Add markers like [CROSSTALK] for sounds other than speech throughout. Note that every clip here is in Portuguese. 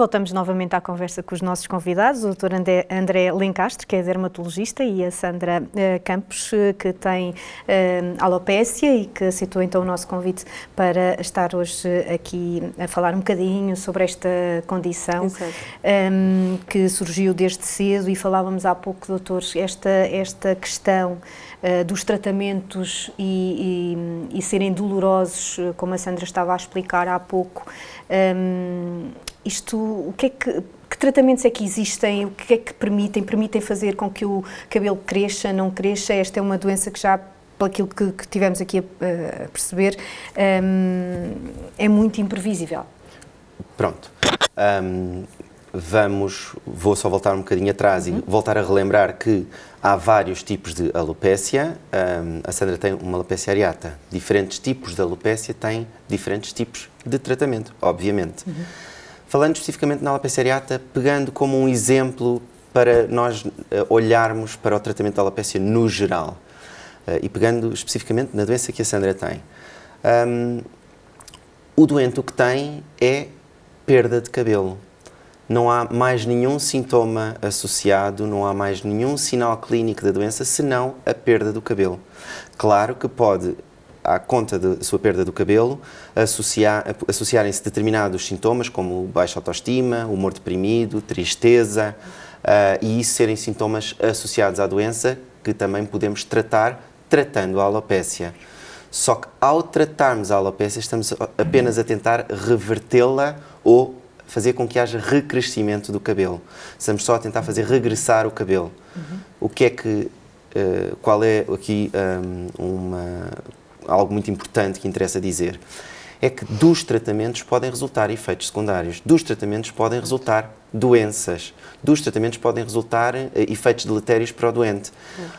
voltamos novamente à conversa com os nossos convidados, o Dr. André, André Lencastre, que é dermatologista, e a Sandra uh, Campos, uh, que tem uh, alopécia e que aceitou então o nosso convite para estar hoje aqui a falar um bocadinho sobre esta condição um, que surgiu desde cedo e falávamos há pouco, doutor, esta, esta questão dos tratamentos e, e, e, serem dolorosos, como a Sandra estava a explicar há pouco. Um, isto, o que é que, que tratamentos é que existem? O que é que permitem? Permitem fazer com que o cabelo cresça, não cresça? Esta é uma doença que já pelo que, que tivemos aqui a, a perceber, um, é muito imprevisível. Pronto. Um, vamos, vou só voltar um bocadinho atrás uhum. e voltar a relembrar que há vários tipos de alopécia. Um, a Sandra tem uma alopécia areata. Diferentes tipos de alopécia têm diferentes tipos de tratamento, obviamente. Uhum. Falando especificamente na alopecia areata, pegando como um exemplo para nós uh, olharmos para o tratamento da alopecia no geral uh, e pegando especificamente na doença que a Sandra tem. Um, o doente o que tem é perda de cabelo. Não há mais nenhum sintoma associado, não há mais nenhum sinal clínico da doença senão a perda do cabelo. Claro que pode à conta da sua perda do cabelo, associar, associarem-se determinados sintomas, como baixa autoestima, humor deprimido, tristeza, uh, e isso serem sintomas associados à doença que também podemos tratar tratando a alopécia. Só que ao tratarmos a alopécia, estamos apenas a tentar revertê-la ou fazer com que haja recrescimento do cabelo. Estamos só a tentar fazer regressar o cabelo. Uhum. O que é que Uh, qual é aqui um, uma algo muito importante que interessa dizer, é que dos tratamentos podem resultar efeitos secundários, dos tratamentos podem resultar doenças, dos tratamentos podem resultar uh, efeitos deletérios para o doente.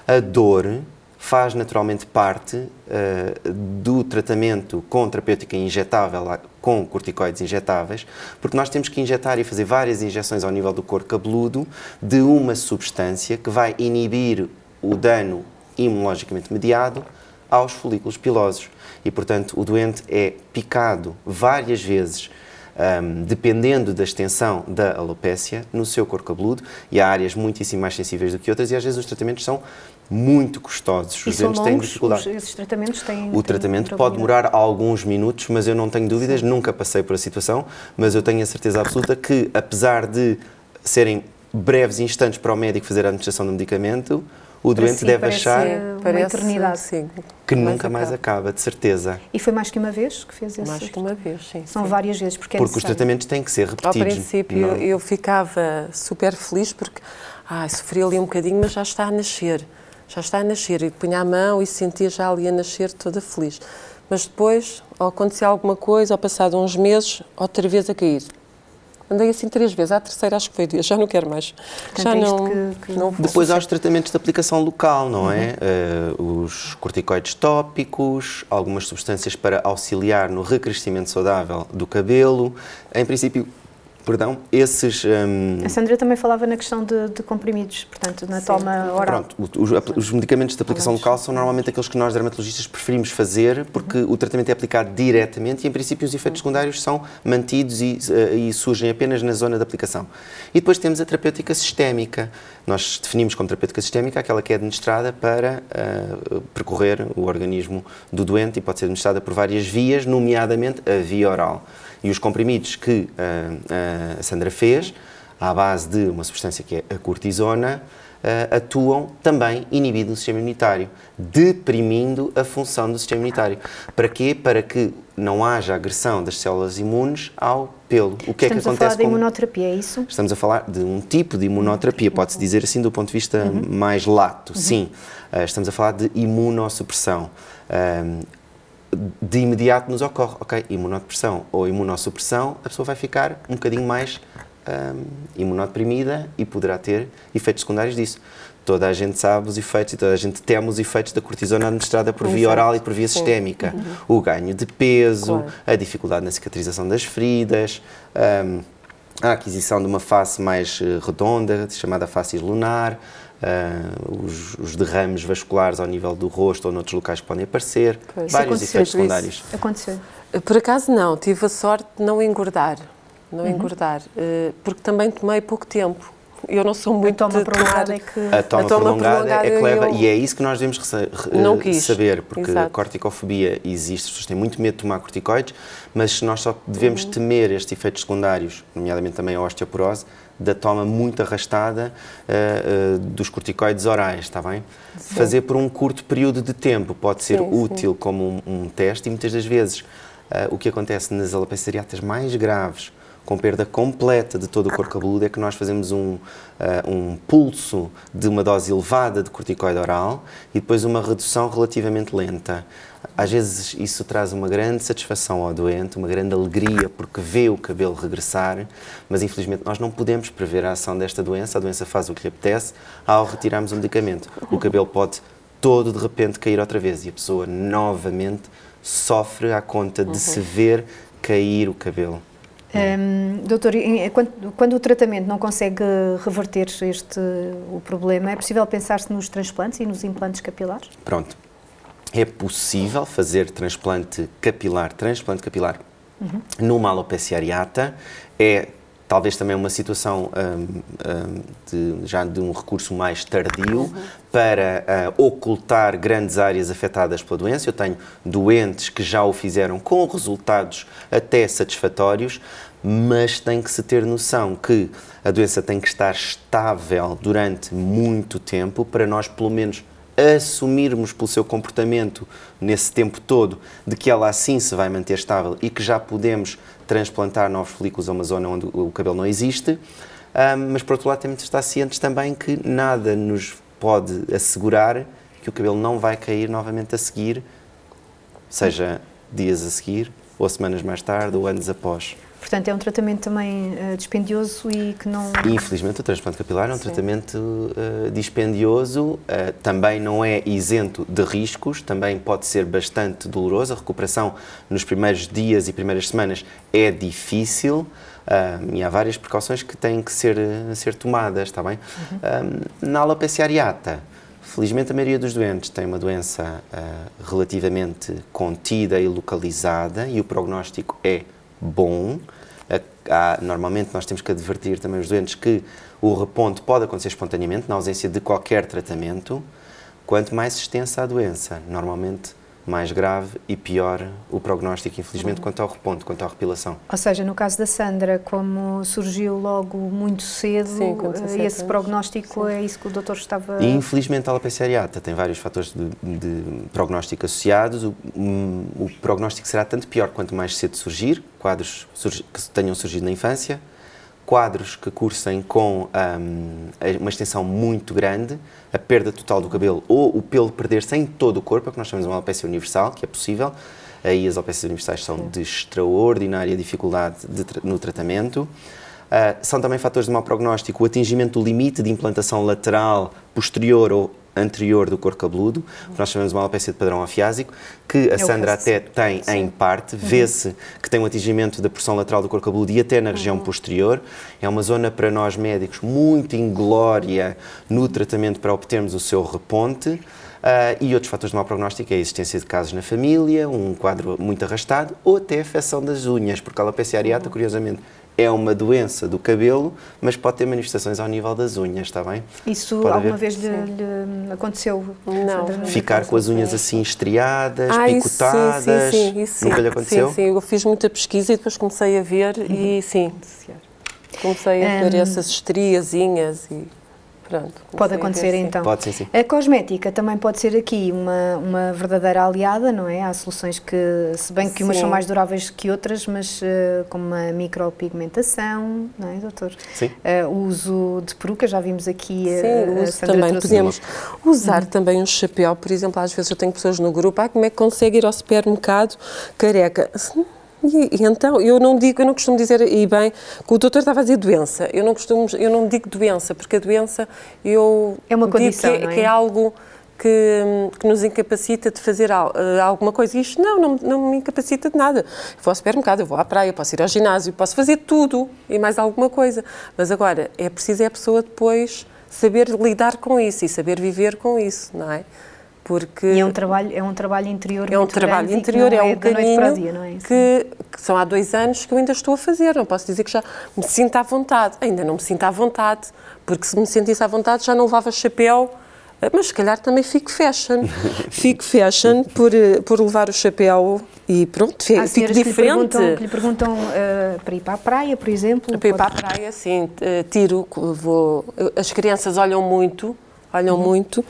A dor faz naturalmente parte uh, do tratamento com terapêutica injetável, com corticoides injetáveis, porque nós temos que injetar e fazer várias injeções ao nível do corpo cabeludo de uma substância que vai inibir o dano imunologicamente mediado aos folículos pilosos. E, portanto, o doente é picado várias vezes, um, dependendo da extensão da alopécia, no seu corpo cabeludo, e há áreas muitíssimo mais sensíveis do que outras, e às vezes os tratamentos são muito custosos. E os doentes têm dificuldade. Os, esses tratamentos têm. O têm tratamento pode demorar alguns minutos, mas eu não tenho dúvidas, Sim. nunca passei por a situação, mas eu tenho a certeza absoluta que, apesar de serem breves instantes para o médico fazer a administração do medicamento, o doente si, deve achar uma eternidade. Sim, que nunca mais acaba, de certeza. E foi mais que uma vez que fez isso? Mais que uma vez, sim. São sim. várias vezes, porque, é Porque os tratamentos têm que ser repetidos. Ao princípio não? eu ficava super feliz porque ah, sofri ali um bocadinho, mas já está a nascer. Já está a nascer. E punha a mão e sentia já ali a nascer toda feliz. Mas depois, ou acontecia alguma coisa, ou passado uns meses, outra vez a cair. Andei assim três vezes, à terceira acho que foi dia, já não quero mais. Portanto, já não, que, que não Depois há os tratamentos de aplicação local, não é? Uh, os corticoides tópicos, algumas substâncias para auxiliar no recrescimento saudável do cabelo. Em princípio, Perdão, esses. Um... A Sandra também falava na questão de, de comprimidos, portanto, na Sim. toma oral. Pronto, os, os, medicamentos de aplicação local são normalmente aqueles que nós dermatologistas preferimos fazer, porque uhum. o tratamento é aplicado diretamente e, em princípio, os efeitos uhum. secundários são mantidos e, uh, e, surgem apenas na zona de aplicação. E depois temos a terapêutica sistémica. Nós definimos como terapêutica sistémica aquela que é administrada para uh, percorrer o organismo do doente e pode ser administrada por várias vias, nomeadamente a via oral. E os comprimidos que uh, a Sandra fez, à base de uma substância que é a cortisona, uh, atuam também inibindo o sistema imunitário, deprimindo a função do sistema imunitário. Para quê? Para que não haja agressão das células imunes ao pelo. O que Estamos é que acontece? Estamos a falar de imunoterapia, é isso? Estamos a falar de um tipo de imunoterapia, pode-se dizer assim do ponto de vista uhum. mais lato, uhum. sim. Uh, estamos a falar de imunossupressão de imediato nos ocorre, ok, imunodepressão ou imunossupressão, a pessoa vai ficar um bocadinho mais um, imunodeprimida e poderá ter efeitos secundários disso. Toda a gente sabe os efeitos e toda a gente teme os efeitos da cortisona administrada por via oral e por via sistémica. Uhum. O ganho de peso, claro. a dificuldade na cicatrização das feridas, um, a aquisição de uma face mais eh, redonda, chamada face lunar, Uh, os, os, derrames vasculares ao nível do rosto ou noutros locais que podem aparecer, pois. vários efeitos secundários. Aconteceu? Por acaso não, tive a sorte de não engordar. não uhum. engordar, uh, porque também tomei pouco tempo. Eu não sou muito a toma prolongada é que a toma, a toma prolongada, prolongada, é que leva eu... e é isso que nós devemos saber, porque Exato. a corticofobia existe, as pessoas têm muito medo de tomar corticoides, mas nós só devemos uhum. temer estes efeitos secundários, nomeadamente também a osteoporose, da toma muito arrastada uh, uh, dos corticoides orais, está bem? Sim. Fazer por um curto período de tempo pode ser sim, útil sim. como um, um, teste e muitas das vezes uh, o que acontece nas alopecias mais graves, com perda completa de todo o corpo cabeludo, é que nós fazemos um, um pulso de uma dose elevada de corticoide oral e depois uma redução relativamente lenta. Às vezes isso traz uma grande satisfação ao doente, uma grande alegria porque vê o cabelo regressar, mas infelizmente nós não podemos prever a ação desta doença. A doença faz o que lhe apetece ao retirarmos o medicamento. O cabelo pode todo de repente cair outra vez e a pessoa novamente sofre à conta de uhum. se ver cair o cabelo. Um, doutor, quando, quando, o tratamento não consegue reverter este o problema, é possível pensar-se nos transplantes e nos implantes capilares? Pronto é possível fazer transplante capilar, transplante capilar uhum. numa alopecia areata. É talvez também uma situação um, um, de, já de um recurso mais tardio uhum. para uh, ocultar grandes áreas afetadas pela doença. Eu tenho doentes que já o fizeram com resultados até satisfatórios, mas tem que se ter noção que a doença tem que estar estável durante muito tempo para nós, pelo menos, assumirmos pelo seu comportamento nesse tempo todo de que ela assim se vai manter estável e que já podemos transplantar novos folículos a uma zona onde o cabelo não existe, mas por outro lado temos de estar cientes também que nada nos pode assegurar que o cabelo não vai cair novamente a seguir, seja dias a seguir, ou semanas mais tarde, ou anos após. Portanto, é um tratamento também uh, dispendioso e que não. Infelizmente, o transplante capilar é um Sim. tratamento uh, dispendioso, uh, também não é isento de riscos, também pode ser bastante doloroso. A recuperação nos primeiros dias e primeiras semanas é difícil. e há várias precauções que têm que ser, ser tomadas, está bem? Uhum. na alopecia areata, Felizmente, a maioria dos doentes tem uma doença relativamente contida e localizada e o prognóstico é bom. Há, normalmente nós temos que advertir também os doentes que o reponte pode acontecer espontaneamente, na ausência de qualquer tratamento. Quanto mais extensa a doença, normalmente mais grave e pior o prognóstico, infelizmente, uhum. quanto ao reponto, quanto à repilação. Ou seja, no caso da Sandra, como surgiu logo muito cedo, Sim, eh, esse prognóstico Sim. é isso que o doutor estava... E, infelizmente, a alopecia areata tem vários fatores de, de prognóstico associados. O, um, o, prognóstico será tanto pior quanto mais cedo surgir, quadros que tenham surgido na infância, quadros que cursem com um, uma extensão muito grande, a perda total do cabelo ou o pelo perder-se em todo o corpo, é que nós chamamos de uma alopecia universal, que é possível. Aí as alopecias universais são de extraordinária dificuldade de, no tratamento. Uh, são também fatores de mau prognóstico o atingimento do limite de implantação lateral posterior ou anterior do corpo cabeludo, que nós chamamos de uma alopecia de padrão afiásico, que a Sandra até tem Sim. em parte, uhum. vê-se que tem um atingimento da porção lateral do corpo cabeludo e até na região uhum. posterior. É uma zona para nós médicos muito inglória no tratamento para obtermos o seu reponte. Uh, e outros fatores de mau prognóstico é a existência de casos na família, um quadro muito arrastado ou até a afecção das unhas, porque a alopecia areata, uhum. curiosamente, é uma doença do cabelo, mas pode ter manifestações ao nível das unhas, está bem? Isso pode alguma haver... vez lhe, lhe, aconteceu? Não. Ficar com as unhas assim estriadas, ah, picotadas? Sim, sim, sim, isso Nunca lhe aconteceu? Sim, sim, eu fiz muita pesquisa e depois comecei a ver uhum. e sim, comecei a ver um... essas estriazinhas e... Pronto, pode acontecer então. Pode sim, sim. A cosmética também pode ser aqui uma, uma verdadeira aliada, não é? Há soluções que, se bem que sim. umas são mais duráveis que outras, mas uh, como a micropigmentação, não é, doutor? Sim. Uh, o uso de peruca, já vimos aqui sim, a, a Sandra também podemos usar uhum. também um chapéu, por exemplo, às vezes eu tenho pessoas no grupo, ah, como é que consegue ir ao supermercado careca? E, e, então, eu não digo, eu não costumo dizer, e bem, que o doutor estava a dizer doença, eu não costumo, eu não digo doença, porque a doença, eu é uma condição, que, é? que é algo que, que, nos incapacita de fazer uh, alguma coisa. E isto não, não, não, me incapacita de nada. Eu vou ao supermercado, eu vou à praia, posso ir ao ginásio, posso fazer tudo e mais alguma coisa. Mas agora, é preciso é a pessoa depois saber lidar com isso e saber viver com isso, não é? Porque e é um trabalho é um trabalho interior é um trabalho interior é um é caminho dia, é que, que, são há dois anos que eu ainda estou a fazer não posso dizer que já me sinto à vontade ainda não me sinto à vontade porque se me sentisse à vontade já não levava chapéu mas se calhar também fico fashion. [LAUGHS] fico fashion por, eh, por levar o chapéu e pronto, Há fico diferente. Que lhe perguntam, que lhe perguntam uh, para ir para a praia, por exemplo? Para ir para a praia, sim. Tiro, vou. As crianças olham muito, olham uhum. muito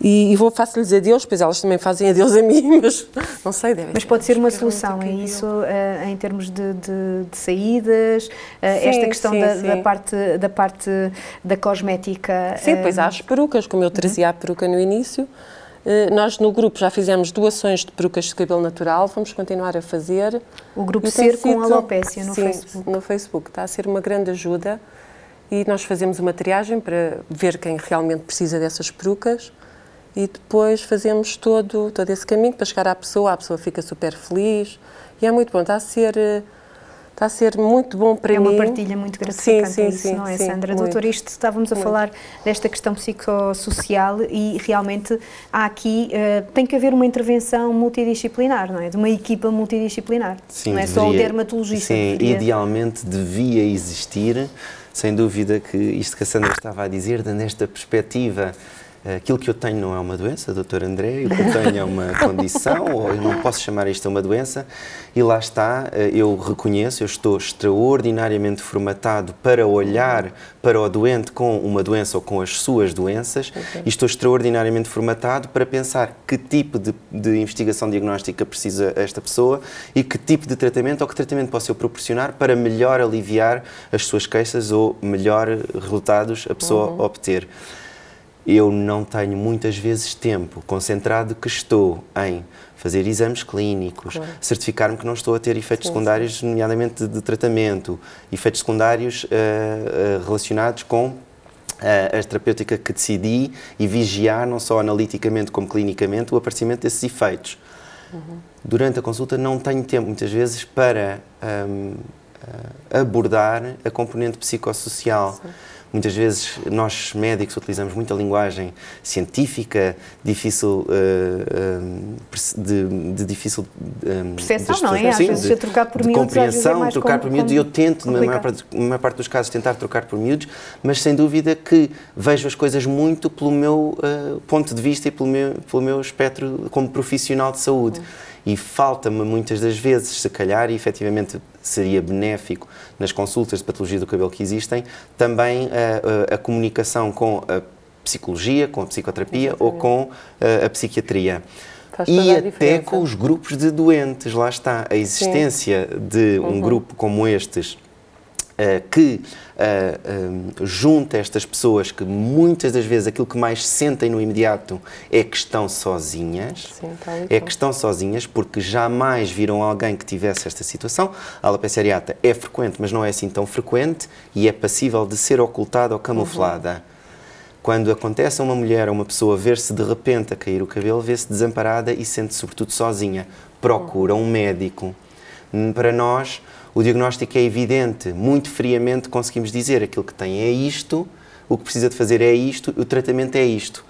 e, e vou faço-lhes adeus, pois elas também fazem adeus a mim, [LAUGHS] mas não sei, devem Mas pode ser uma solução, é isso, uh, em termos de, de, de saídas, uh, sim, esta questão sim, da, sim. da, parte, da parte da cosmética. Sim, depois há as perucas, como eu trazia a peruca no início. Nós no grupo já fizemos doações de perucas de cabelo natural, vamos continuar a fazer. O grupo Ser com Alopécia no Facebook. no Facebook. Está a ser uma grande ajuda e nós fazemos uma triagem para ver quem realmente precisa dessas perucas e depois fazemos todo, todo esse caminho para chegar à pessoa, a pessoa fica super feliz e é muito bom, está a ser está a ser muito bom para é mim. É uma partilha muito gratificante sim, sim, isso, sim, não é, sim, Sandra? Muito, Doutor, isto estávamos a muito. falar desta questão psicossocial e realmente há aqui, uh, tem que haver uma intervenção multidisciplinar, não é? De uma equipa multidisciplinar, sim, não é deveria, só o dermatologista. Sim, deveria... idealmente devia existir, sem dúvida que isto que a Sandra estava a dizer, nesta perspectiva aquilo que eu tenho não é uma doença, doutor André, o que eu tenho é uma [LAUGHS] condição, ou eu não posso chamar isto uma doença, e lá está, eh, eu reconheço, eu estou extraordinariamente formatado para olhar para o doente com uma doença ou com as suas doenças, okay. e estou extraordinariamente formatado para pensar que tipo de, de investigação diagnóstica precisa esta pessoa e que tipo de tratamento ou que tratamento posso eu proporcionar para melhor aliviar as suas queixas ou melhor resultados a pessoa uhum. obter eu não tenho muitas vezes tempo concentrado que estou em fazer exames clínicos, claro. certificar-me que não estou a ter efeitos sim, secundários, nomeadamente de, de, tratamento, efeitos secundários uh, uh, relacionados com uh, a terapêutica que decidi e vigiar, não só analiticamente como clinicamente, o aparecimento desses efeitos. Uhum. Durante a consulta não tenho tempo, muitas vezes, para um, abordar a componente psicossocial. Sim Muitas vezes nós médicos utilizamos muita linguagem científica, difícil uh, de, de, difícil um, percepção, não é? Às vezes de, trocar por de miúdos, compreensão, é trocar por miúdos, e eu tento, na maior, parte, na maior, parte, dos casos, tentar trocar por miúdos, mas sem dúvida que vejo as coisas muito pelo meu uh, ponto de vista e pelo meu, pelo meu espectro como profissional de saúde. Uhum e falta-me muitas das vezes, se calhar, e efetivamente seria benéfico nas consultas de patologia do cabelo que existem, também a, a, a comunicação com a psicologia, com a psicoterapia ou com a, a psiquiatria. e até com os grupos de doentes, lá está. A existência Sim. de um uhum. grupo como estes que uh, junta estas pessoas que muitas das vezes aquilo que mais sentem no imediato é que estão sozinhas, Sim, tá é que estão sozinhas porque jamais viram alguém que tivesse esta situação. A alopecia areata é frequente, mas não é assim tão frequente e é passível de ser ocultada ou camuflada. Uhum. Quando acontece a uma mulher, a uma pessoa ver-se de repente a cair o cabelo, vê-se desamparada e sente -se sobretudo sozinha. Procura um médico. Para nós, o diagnóstico é evidente, muito friamente conseguimos dizer aquilo que tem é isto, o que precisa de fazer é isto, o tratamento é isto.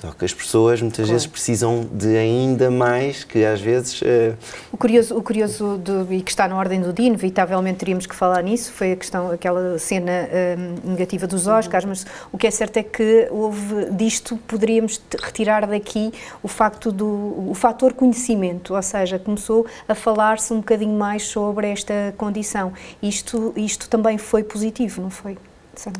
Só que as pessoas muitas claro. vezes precisam de ainda mais, que às vezes. Uh... O curioso, o curioso do, e que está na ordem do dia, inevitavelmente teríamos que falar nisso, foi a questão, aquela cena uh, negativa dos uhum. Oscars, uhum. mas o que é certo é que houve disto, poderíamos retirar daqui o facto do o fator conhecimento, ou seja, começou a falar-se um bocadinho mais sobre esta condição. Isto, isto também foi positivo, não foi?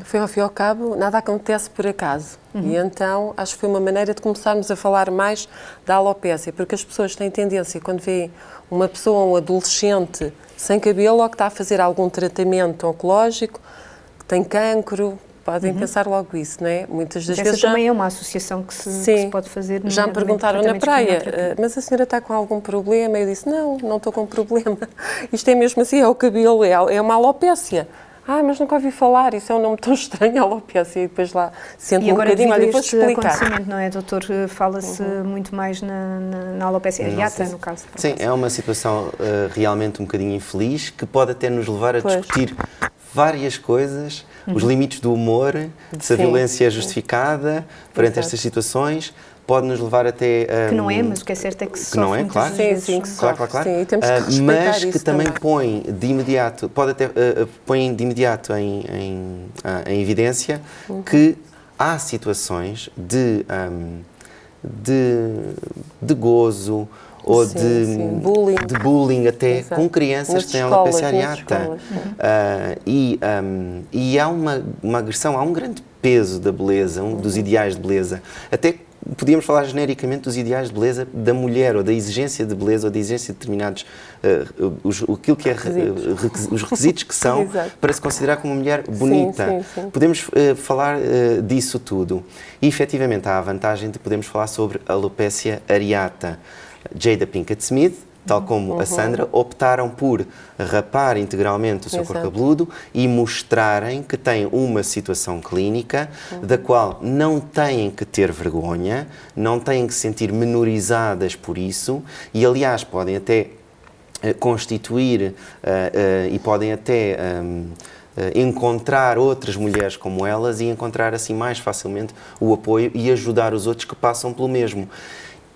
Foi ao fim e ao cabo, nada acontece por acaso. Uhum. E então acho que foi uma maneira de começarmos a falar mais da alopécia, porque as pessoas têm tendência, quando veem uma pessoa, um adolescente sem cabelo ou que está a fazer algum tratamento oncológico, que tem cancro, podem uhum. pensar logo isso, não é? Muitas das Essa vezes. também já... é uma associação que se, Sim, que se pode fazer. Já me perguntaram na praia, eh, mas a senhora está com algum problema? Eu disse: não, não estou com problema. [LAUGHS] Isto é mesmo assim, é o cabelo, é, é uma alopécia. Ah, mas nunca ouvi falar, isso é um nome tão [LAUGHS] estranho, alopecia, e depois lá sento um bocadinho, olha, vou explicar. acontecimento, não é, doutor? Fala-se uhum. muito mais na, na, na alopecia areata, no caso. Sim, caso. é uma situação uh, realmente um bocadinho infeliz, que pode até nos levar a pois. discutir várias coisas, uhum. os limites do humor, se a violência é justificada perante Exato. estas situações, pode nos levar até. Um, que não é, mas o que é certo é que, que não é, claro. Sim, sim, que claro, claro, claro. Sim, temos que uh, mas que também, também, põe de imediato, pode até uh, põe de imediato em, em, uh, em evidência uhum. que há situações de, um, de, de gozo ou sim, de, sim. Bullying. de bullying até Exato. com crianças nas que têm alopecia areata. Uh, e, um, e há uma, uma agressão, há um grande peso da beleza, um, dos ideais de beleza. Até podíamos falar genericamente dos ideais de beleza da mulher, ou da exigência de beleza, ou da exigência de determinados, uh, os, aquilo que é, requisitos. os requisitos que são [LAUGHS] para se considerar como uma mulher bonita. Sim, sim, sim. Podemos uh, falar uh, disso tudo. E, efetivamente, há a vantagem de podermos falar sobre alopecia areata. Jada Pinkett Smith, tal como uhum. a Sandra, optaram por rapar integralmente o seu Exato. corpo cabeludo e mostrarem que têm uma situação clínica uhum. da qual não têm que ter vergonha, não têm que se sentir menorizadas por isso e, aliás, podem até uh, constituir uh, uh, e podem até. Um, encontrar outras mulheres como elas e encontrar assim mais facilmente o apoio e ajudar os outros que passam pelo mesmo.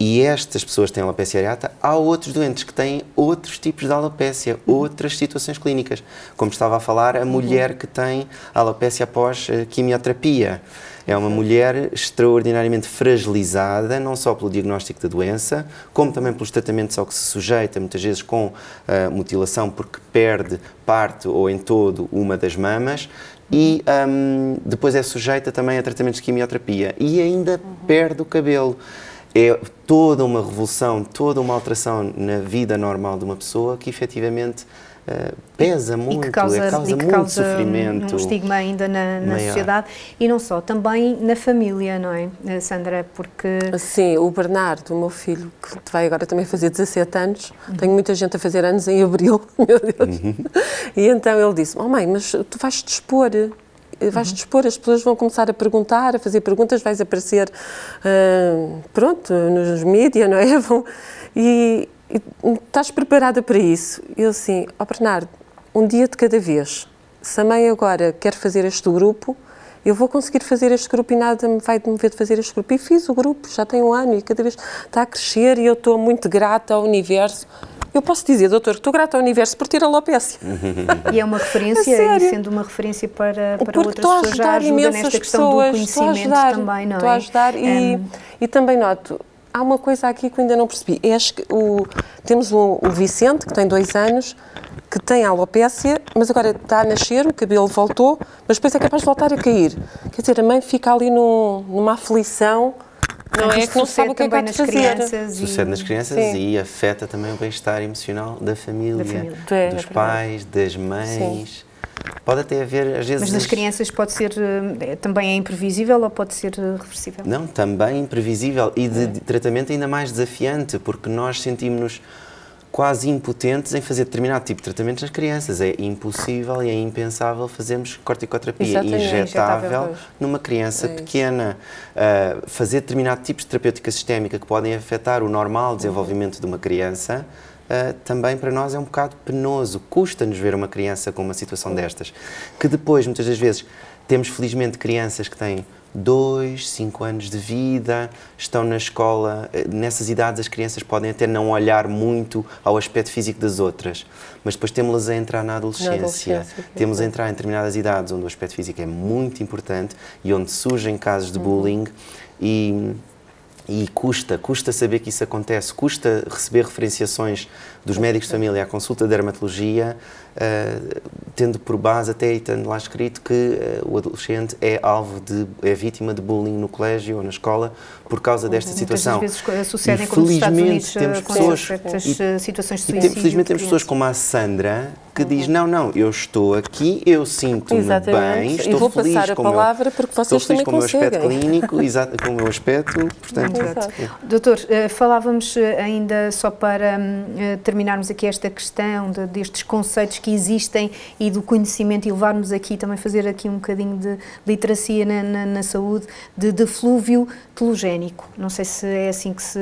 E estas pessoas que têm alopecia areata, há outros doentes que têm outros tipos de alopecia, uhum. outras situações clínicas. Como estava a falar, a uhum. mulher que tem alopecia após uh, quimioterapia. É uma mulher extraordinariamente fragilizada, não só pelo diagnóstico da doença, como também pelos tratamentos ao que se sujeita, muitas vezes com uh, mutilação, porque perde parte ou em todo uma das mamas, e um, depois é sujeita também a tratamentos de quimioterapia e ainda uhum. perde o cabelo é toda uma revolução, toda uma alteração na vida normal de uma pessoa que efetivamente uh, pesa muito, que causa, é, causa muito causa sofrimento. um estigma ainda na, na sociedade e não só, também na família, não é, eh, Sandra? Porque... Sim, o Bernardo, o meu filho, que vai agora também fazer 17 anos, uhum. tenho muita gente a fazer anos em abril, [LAUGHS] meu Deus, uhum. e então ele disse, oh mãe, mas tu vais-te expor vais uhum. dispor, as pessoas vão começar a perguntar, a fazer perguntas, vais aparecer, uh, pronto, nos mídias, não é? [LAUGHS] Vão, e, e, estás preparada para isso? Eu assim, ó oh Bernardo, um dia de cada vez. Se a mãe agora quer fazer este grupo, eu vou conseguir fazer este grupo e nada me vai mover de fazer este grupo. E fiz o grupo, já tem um ano e cada vez está a crescer e eu estou muito grata ao universo eu posso dizer, doutor, que estou grata ao universo por ter alopecia. E é uma referência, e sendo uma referência para, para outras pessoas, já ajuda nesta questão pessoas, do conhecimento ajudar, também, não é? Estou a ajudar e, um... e também noto, há uma coisa aqui que eu ainda não percebi. É o, temos o, o, Vicente, que tem dois anos, que tem alopecia, mas agora está a nascer, o cabelo voltou, mas depois é capaz de voltar a cair. Quer dizer, a mãe fica ali num, numa aflição não é que não sabe o que é que nas crianças e... Sucede nas crianças Sim. e afeta também o bem-estar emocional da família, da família. É, dos é pais, das mães. Sim. Pode até haver, às vezes. Mas nas crianças pode ser. Eh, também é imprevisível ou pode ser eh, reversível? Não, também imprevisível e de, de tratamento ainda mais desafiante, porque nós sentimos-nos quase impotentes em fazer determinado tipo de tratamentos nas crianças. É impossível e é impensável fazermos corticoterapia Exatamente, injetável, injetável numa criança é pequena. Uh, fazer determinado tipo de terapêutica sistémica que podem afetar o normal desenvolvimento de uma criança. Uh, também para nós é um bocado penoso. Custa-nos ver uma criança com uma situação destas. Que depois, muitas das vezes, temos felizmente crianças que têm dois, cinco anos de vida, estão na escola. Eh, nessas idades, as crianças podem até não olhar muito ao aspecto físico das outras, mas depois temos-las a entrar na adolescência. Na adolescência temos a entrar em determinadas idades onde o aspecto físico é muito importante e onde surgem casos de bullying e e custa, custa saber que isso acontece, custa receber referenciações dos médicos de família à consulta de dermatologia, uh, tendo por base até e tendo lá escrito que uh, o adolescente é alvo de, é vítima de bullying no colégio ou na escola por causa desta uhum. situação. Muitas vezes sucedem como nos Estados Unidos temos pessoas, e, situações de suicídio. E, felizmente temos pessoas como a Sandra que uhum. diz, não, não, eu estou aqui, eu sinto-me bem, estou e vou feliz passar a com palavra meu, porque vocês estou feliz com o meu aspecto clínico, exato, com o meu aspecto, portanto... Doutor, uh, falávamos ainda só para uh, terminarmos aqui esta questão de, destes conceitos que existem e do conhecimento e levarmos aqui, também fazer aqui um bocadinho de literacia na, na, na saúde, de, de flúvio telogénico. Não sei se é assim que se...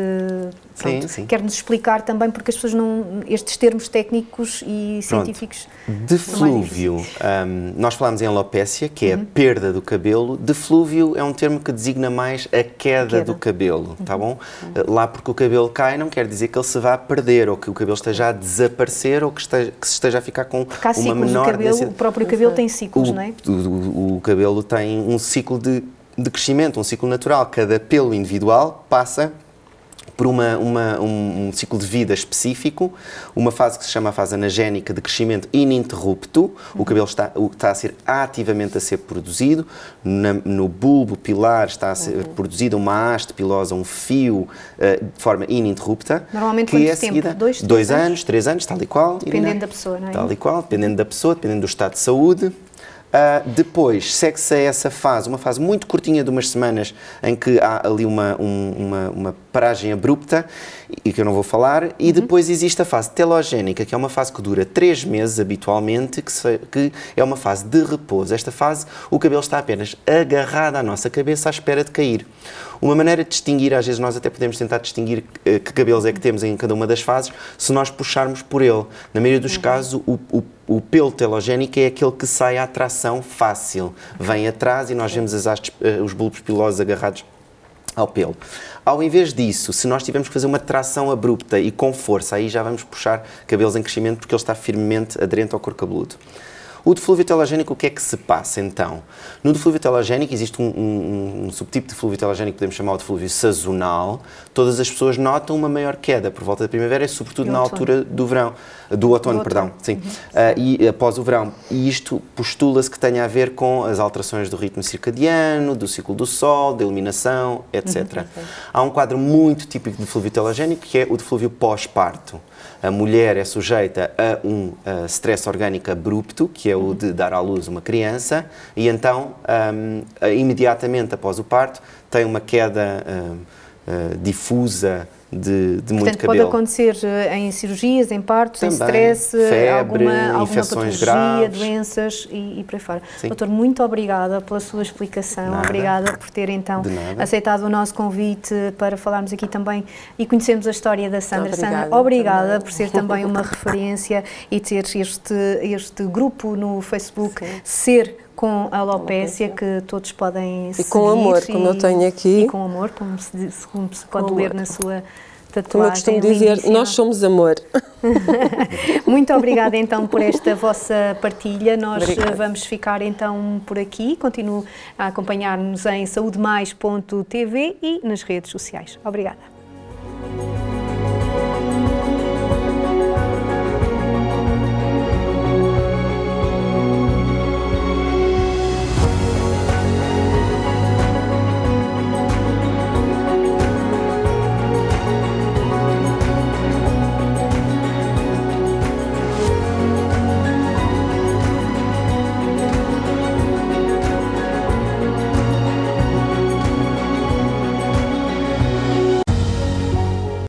Pronto, sim, sim. Quer-nos explicar também, porque as pessoas não... Estes termos técnicos e Pronto. científicos... Deflúvio. Um, nós falamos em alopécia, que é uhum. a perda do cabelo. Deflúvio é um termo que designa mais a queda, queda. do cabelo. Cabelo, tá bom? Lá porque o cabelo cai não quer dizer que ele se vá perder ou que o cabelo esteja a desaparecer ou que, esteja, que se esteja a ficar com Porque há uma menor cabelo, densidade. o próprio cabelo tem ciclos, o, não é? o- o- o cabelo tem um ciclo de, de crescimento, um ciclo natural. Cada pelo individual passa por uma, uma- um, um ciclo de vida específico, uma fase que se chama a fase anagénica de crescimento ininterrupto. O cabelo está, o- está a ser ativamente a ser produzido. Na- no bulbo pilar está a ser produzida uma haste pilosa, um fio, eh, de forma ininterrupta. Normalmente que é tempo? seguida- Dois, dois anos? anos, três anos, tal e qual. Dependendo Irina? da pessoa, não é? Tal e qual, dependendo da pessoa, dependendo do estado de saúde. Ah, depois segue-se a essa fase, uma fase muito curtinha de umas semanas, em que há ali uma, um- uma, uma paragem abrupta e que eu não vou falar, e Uhum. depois existe a fase telogénica, que é uma fase que dura três meses habitualmente, que, se- que é uma fase de repouso. Esta fase, o cabelo está apenas agarrado à nossa cabeça à espera de cair. Uma maneira de distinguir, às vezes nós até podemos tentar distinguir eh, que cabelos é que temos em cada uma das fases, se nós puxarmos por ele. Na maioria dos casos, o, o, o pelo telogénico é aquele que sai à tração fácil. Vem atrás e nós vemos as hastes, eh, os bulbos pilosos agarrados ao pelo. Ao invés disso, se nós tivermos que fazer uma tração abrupta e com força, aí já vamos puxar cabelos em crescimento porque ele está firmemente aderente ao couro cabeludo. O deflúvio telogénico, o que é que se passa então? No deflúvio telogénico existe um, um- um subtipo de deflúvio telogénico que podemos chamar de deflúvio sazonal. Todas as pessoas notam uma maior queda por volta da primavera e sobretudo E na outono. altura do verão, do outono, Do perdão, outono. sim, Ah, e após o verão. E isto postula-se que tenha a ver com as alterações do ritmo circadiano, do ciclo do sol, da iluminação, etc. Há um quadro muito típico de deflúvio telogénico que é o deflúvio pós-parto. A mulher é sujeita a um ah, stress orgânico abrupto, que é o de dar à luz uma criança, e então, ah, imediatamente após o parto, tem uma queda ahm, ah, difusa de, de muito Portanto, pode cabelo. acontecer eh, em cirurgias, em partos, em Também. stress, eh, Febre, alguma, alguma infecções patologia, graves. doenças e, e por aí fora. Sim. Doutor, muito obrigada pela sua explicação, Nada. obrigada por ter então aceitado o nosso convite para falarmos aqui também e conhecermos a história da Sandra. Obrigada, Sandra, obrigada também. por ser também uma [LAUGHS] referência e ter este, este grupo no Facebook, Sim. ser com a alopécia, que todos podem seguir. com amor, como eu tenho aqui. E com amor, como se, como se pode Com ler amor. na sua tatuagem. Como eu costumo dizer, lindíssima. nós somos amor. [LAUGHS] Muito obrigada então por esta vossa partilha. Nós eh, vamos ficar então por aqui. Continuo a acompanhar-nos em saudemais.tv e nas redes sociais. Obrigada.